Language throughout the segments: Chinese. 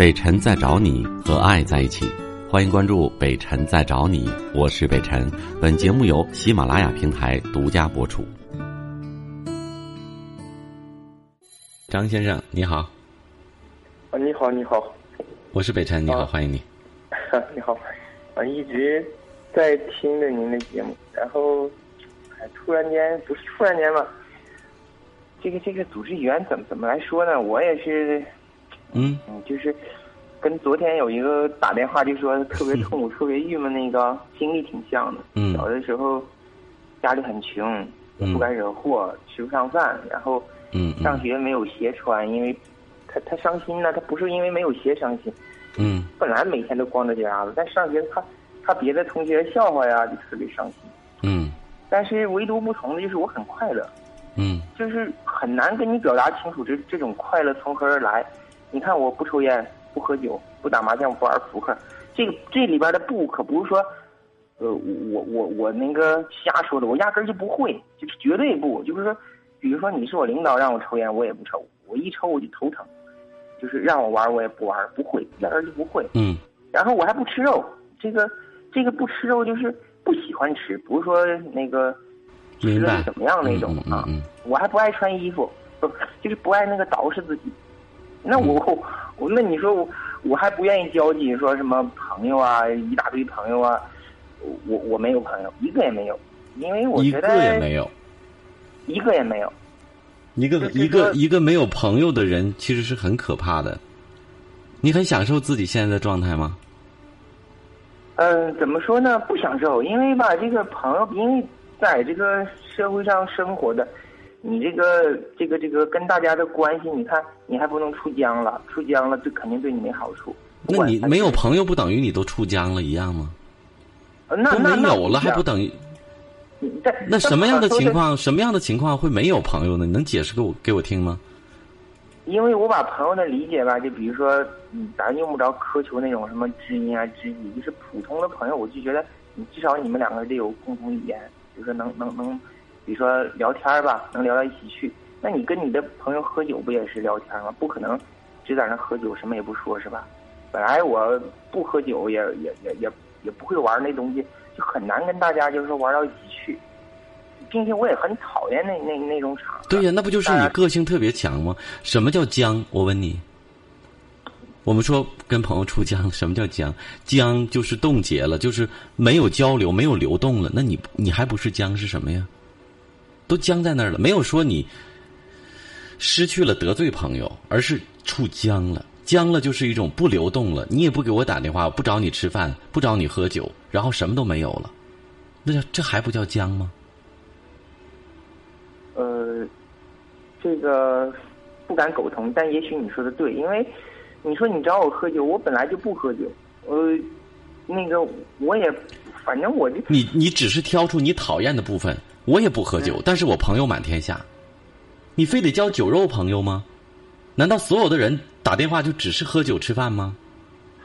北辰在找你和爱在一起，欢迎关注北辰在找你，我是北辰。本节目由喜马拉雅平台独家播出。张先生，你好。啊，你好，你好。我是北辰，你好，欢迎你。你好，啊，一直在听着您的节目，然后，哎，突然间不是突然间吧？这个这个组织语言怎么怎么来说呢？我也是，嗯嗯，就是跟昨天有一个打电话就说特别痛苦、特别郁闷那个经历挺像的。嗯小的时候家里很穷，也不敢惹祸，吃不上饭，然后嗯上学没有鞋穿，因为他他伤心呢，他不是因为没有鞋伤心，嗯本来每天都光着脚丫子，但上学他他别的同学笑话呀，就特别伤心。嗯但是唯独不同的就是我很快乐，嗯就是很难跟你表达清楚这这种快乐从何而来。你看，我不抽烟，不喝酒，不打麻将，不玩扑克，这个这里边的不可不是说，呃，我我我那个瞎说的，我压根儿就不会，就是绝对不，就是说，比如说你是我领导，让我抽烟，我也不抽，我一抽我就头疼，就是让我玩我也不玩，不会，压根儿就不会。嗯然后我还不吃肉，这个这个不吃肉就是不喜欢吃，不是说那个吃的怎么样那种啊。嗯嗯我还不爱穿衣服，不 就是不爱那个捯饬自己。那我嗯我那你说我我还不愿意交际，说什么朋友啊，一大堆朋友啊，我我没有朋友，一个也没有，因为我一觉得个也没有，一个也没有。一个一个一个没有朋友的人，其实是很可怕的。你很享受自己现在的状态吗？嗯，怎么说呢？不享受，因为吧，这个朋友，因为在这个社会上生活的，你这个这个这个跟大家的关系，你看你还不能出疆了，出疆了，这肯定对你没好处。那你没有朋友，不等于你都出疆了一样吗？呃那没有了，还不等等于？在那什么样的情？况？什么样的情况会没有朋友呢？你能解释给我给我听吗？因为我把朋友的理解吧，就比如说，嗯，咱用不着苛求那种什么知音啊、知己，就是普通的朋友，我就觉得你至少你们两个得有共同语言，就是能能能，比如说聊天儿吧，能聊到一起去。那你跟你的朋友喝酒不也是聊天吗？不可能只在那喝酒什么也不说，是吧？本来我不喝酒也也也也也不会玩那东西，就很难跟大家就是说玩到一起去，并且我也很讨厌那那那种场合。对呀，那不就是你个性特别强吗？什么叫僵？我问你。我们说跟朋友出僵，什么叫僵？僵就是冻结了，就是没有交流，没有流动了。那你你还不是僵是什么呀？都僵在那儿了，没有说你失去了得罪朋友，而是处僵了。僵了就是一种不流动了，你也不给我打电话，不找你吃饭，不找你喝酒，然后什么都没有了，那叫这还不叫僵吗？呃，这个不敢苟同，但也许你说的对，因为你说你找我喝酒，我本来就不喝酒，呃，那个我也，反正我就你你只是挑出你讨厌的部分，我也不喝酒，但是我朋友满天下，你非得交酒肉朋友吗？难道所有的人打电话就只是喝酒吃饭吗？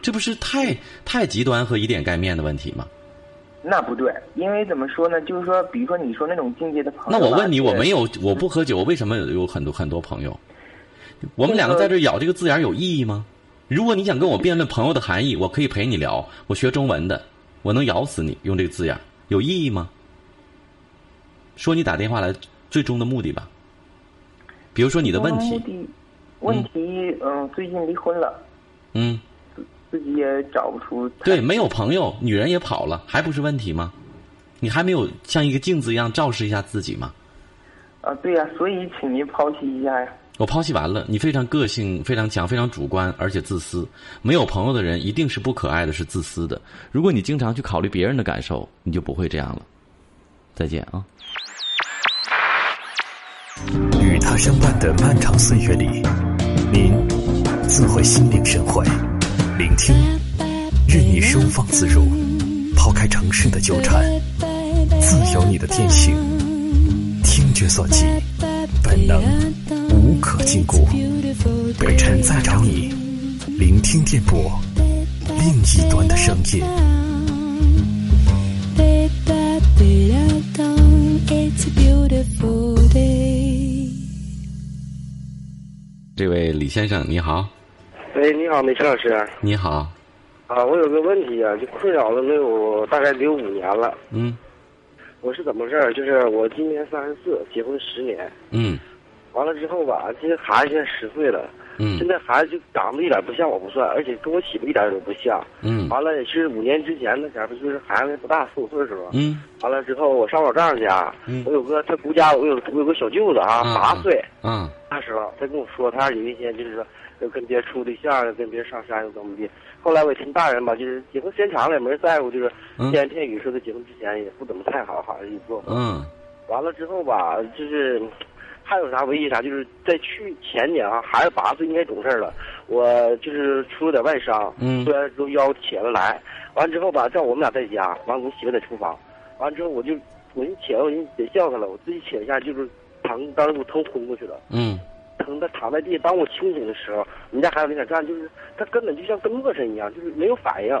这不是太太极端和以点盖面的问题吗？那不对，因为怎么说呢？就是说，比如说你说那种境界的朋友，那我问你，我没有，我不喝酒，我为什么有有很多很多朋友？我们两个在这咬这个字眼有意义吗？如果你想跟我辩论朋友的含义，我可以陪你聊。我学中文的，我能咬死你用这个字眼，有意义吗？说你打电话来最终的目的吧。比如说你的问题，问题，嗯，最近离婚了，嗯，自己也找不出对，没有朋友，女人也跑了，还不是问题吗？你还没有像一个镜子一样照视一下自己吗？啊，对呀、所以请您抛弃一下呀。我抛弃完了，你非常个性非常强，非常主观，而且自私。没有朋友的人一定是不可爱的，是自私的。如果你经常去考虑别人的感受，你就不会这样了。再见啊！相伴的漫长岁月里，您自会心领神会，聆听，任你收放自如，抛开城市的纠缠，自由你的天性，听觉所及，本能无可禁锢。北辰在找你，聆听电波，另一端的声音。这位李先生，你好。喂，你好，美晨老师。你好，啊，我有个问题啊，就困扰了能有大概得有五年了。嗯我是怎么回事儿？就是我今年三十四，结婚十年，嗯完了之后吧，这个孩子现在十岁了，嗯现在孩子就长得一点不像我不算，而且跟我媳妇一点都不像。嗯完了也是五年之前那前儿，就是孩子不大四五岁的时候。嗯完了之后，我上我丈人家，嗯我有个他姑家，我有我有个小舅子啊，嗯八岁。嗯那时候他跟我说，他有一天就是说要跟别人处对象，跟别人上山又怎么的。后来我一听大人吧，就是结婚时间长了也没人在乎，就是嗯天言天语说他结婚之前也不怎么太好，好像一做。嗯完了之后吧，就是还有啥唯一啥，就是在去前年啊，孩子八岁应该懂事了，我就是出了点外伤，嗯突然之后腰起了来，完之后吧，正好我们俩在家，完我媳妇在厨房，完之后我就我一起来我就别叫她了，我自己起来一下就是疼，当时我疼昏过去了。嗯疼的躺在地，当我清醒的时候，我们家孩子没敢站，就是他根本就像跟陌生一样，就是没有反应，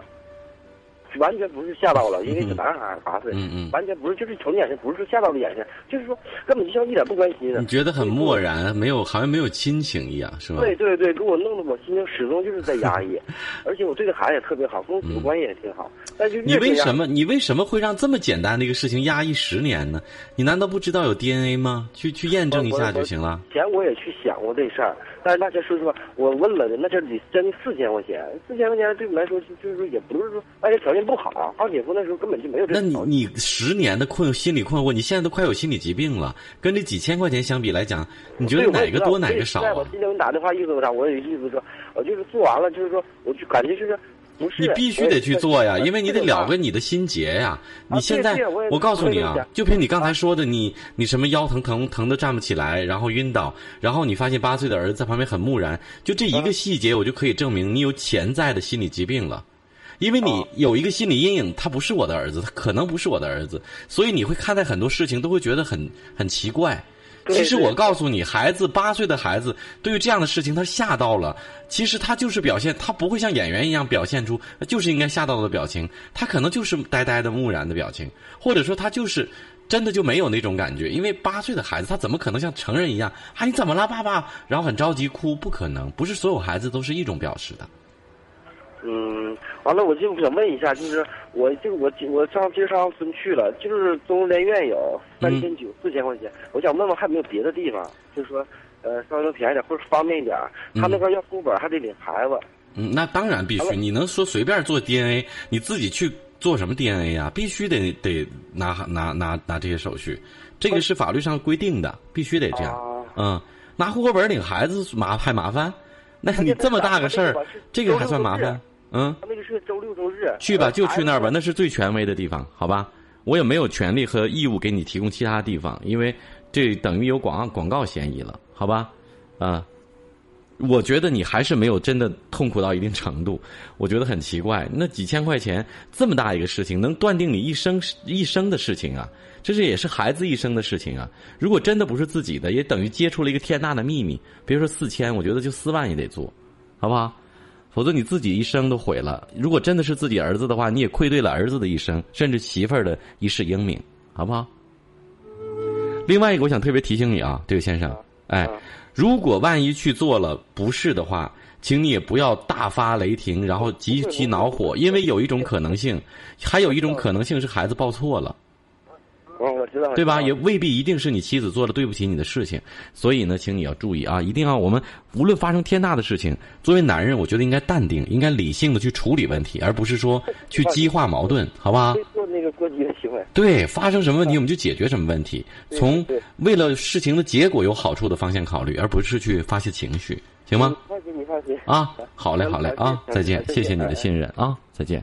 完全不是吓到了，因为是男孩儿八岁，嗯嗯完全不是，就是瞅你眼神，不是说吓到的眼神，就是说根本就像一点不关心的。你觉得很漠然，没有好像没有亲情一样，是吧？对对对，给我弄得我心情始终就是在压抑，而且我对这孩子也特别好，跟我媳妇关系也挺好，但就嗯你为什么你为什么会让这么简单的一个事情压抑十年呢？你难道不知道有 DNA 吗？去去验证一下就行了。以前我也去想过这事儿，但是那天说实话，我问了的，那阵儿得将近四千块钱，四千块钱对我来说就就是说也不是说而且条件不好，二姐夫那时候根本就没有这那你。你十年的困心理困惑，你现在都快有心理疾病了，跟这几千块钱相比来讲，你觉得哪个多哪个少啊？我今天给你打电话意思是啥？我有意思说，我就是做完了，就是说，我就感觉就是不是。你必须得去做呀，因为你得了个你的心结呀。你现在我告诉你啊就凭你刚才说的，你你什么腰疼疼疼的站不起来，然后晕倒，然后你发现八岁的儿子在旁边很木然，就这一个细节，我就可以证明你有潜在的心理疾病了。因为你有一个心理阴影，他不是我的儿子，他可能不是我的儿子，所以你会看待很多事情都会觉得很很奇怪。其实我告诉你，孩子八岁的孩子对于这样的事情他吓到了，其实他就是表现，他不会像演员一样表现出就是应该吓到的表情，他可能就是呆呆的木然的表情，或者说他就是真的就没有那种感觉，因为八岁的孩子他怎么可能像成人一样啊你怎么了爸爸，然后很着急哭，不可能，不是所有孩子都是一种表示的。嗯，完了，我就想问一下，就是我这个我我上今儿上村去了，就是中联院有三千九四千块钱，我想问问还有没有别的地方，就是说呃稍微能便宜点或者方便一点，他那边要户口本还得领孩子。嗯，那当然必须。你能说随便做 DNA，你自己去做什么 DNA 呀、必须得得拿拿拿拿这些手续，这个是法律上规定的，必须得这样。啊嗯，拿户口本领孩子麻还麻烦，那你这么大个事儿，这个还算麻烦？嗯，他那个是周六周日。去吧，就去那儿吧，那是最权威的地方，好吧？我也没有权利和义务给你提供其他地方，因为这等于有广广告嫌疑了，好吧？啊、我觉得你还是没有真的痛苦到一定程度，我觉得很奇怪。那几千块钱这么大一个事情，能断定你一生一生的事情啊，这是也是孩子一生的事情啊。如果真的不是自己的，也等于接触了一个天大的秘密。别说四千，我觉得就四万也得做，好不好？否则你自己一生都毁了。如果真的是自己儿子的话，你也愧对了儿子的一生，甚至媳妇儿的一世英名，好不好？另外一个，我想特别提醒你啊，这位先生，哎，如果万一去做了不是的话，请你也不要大发雷霆，然后极其恼火，因为有一种可能性，还有一种可能性是孩子报错了。对吧？也未必一定是你妻子做了对不起你的事情，所以呢，请你要注意啊，一定要我们无论发生天大的事情，作为男人，我觉得应该淡定，应该理性的去处理问题，而不是说去激化矛盾，好吧？非做那个过激的行为。对，发生什么问题我们就解决什么问题，从为了事情的结果有好处的方向考虑，而不是去发泄情绪，行吗？放心，你放心。啊，好嘞，好嘞啊，再见，谢谢你的。信任啊，再见。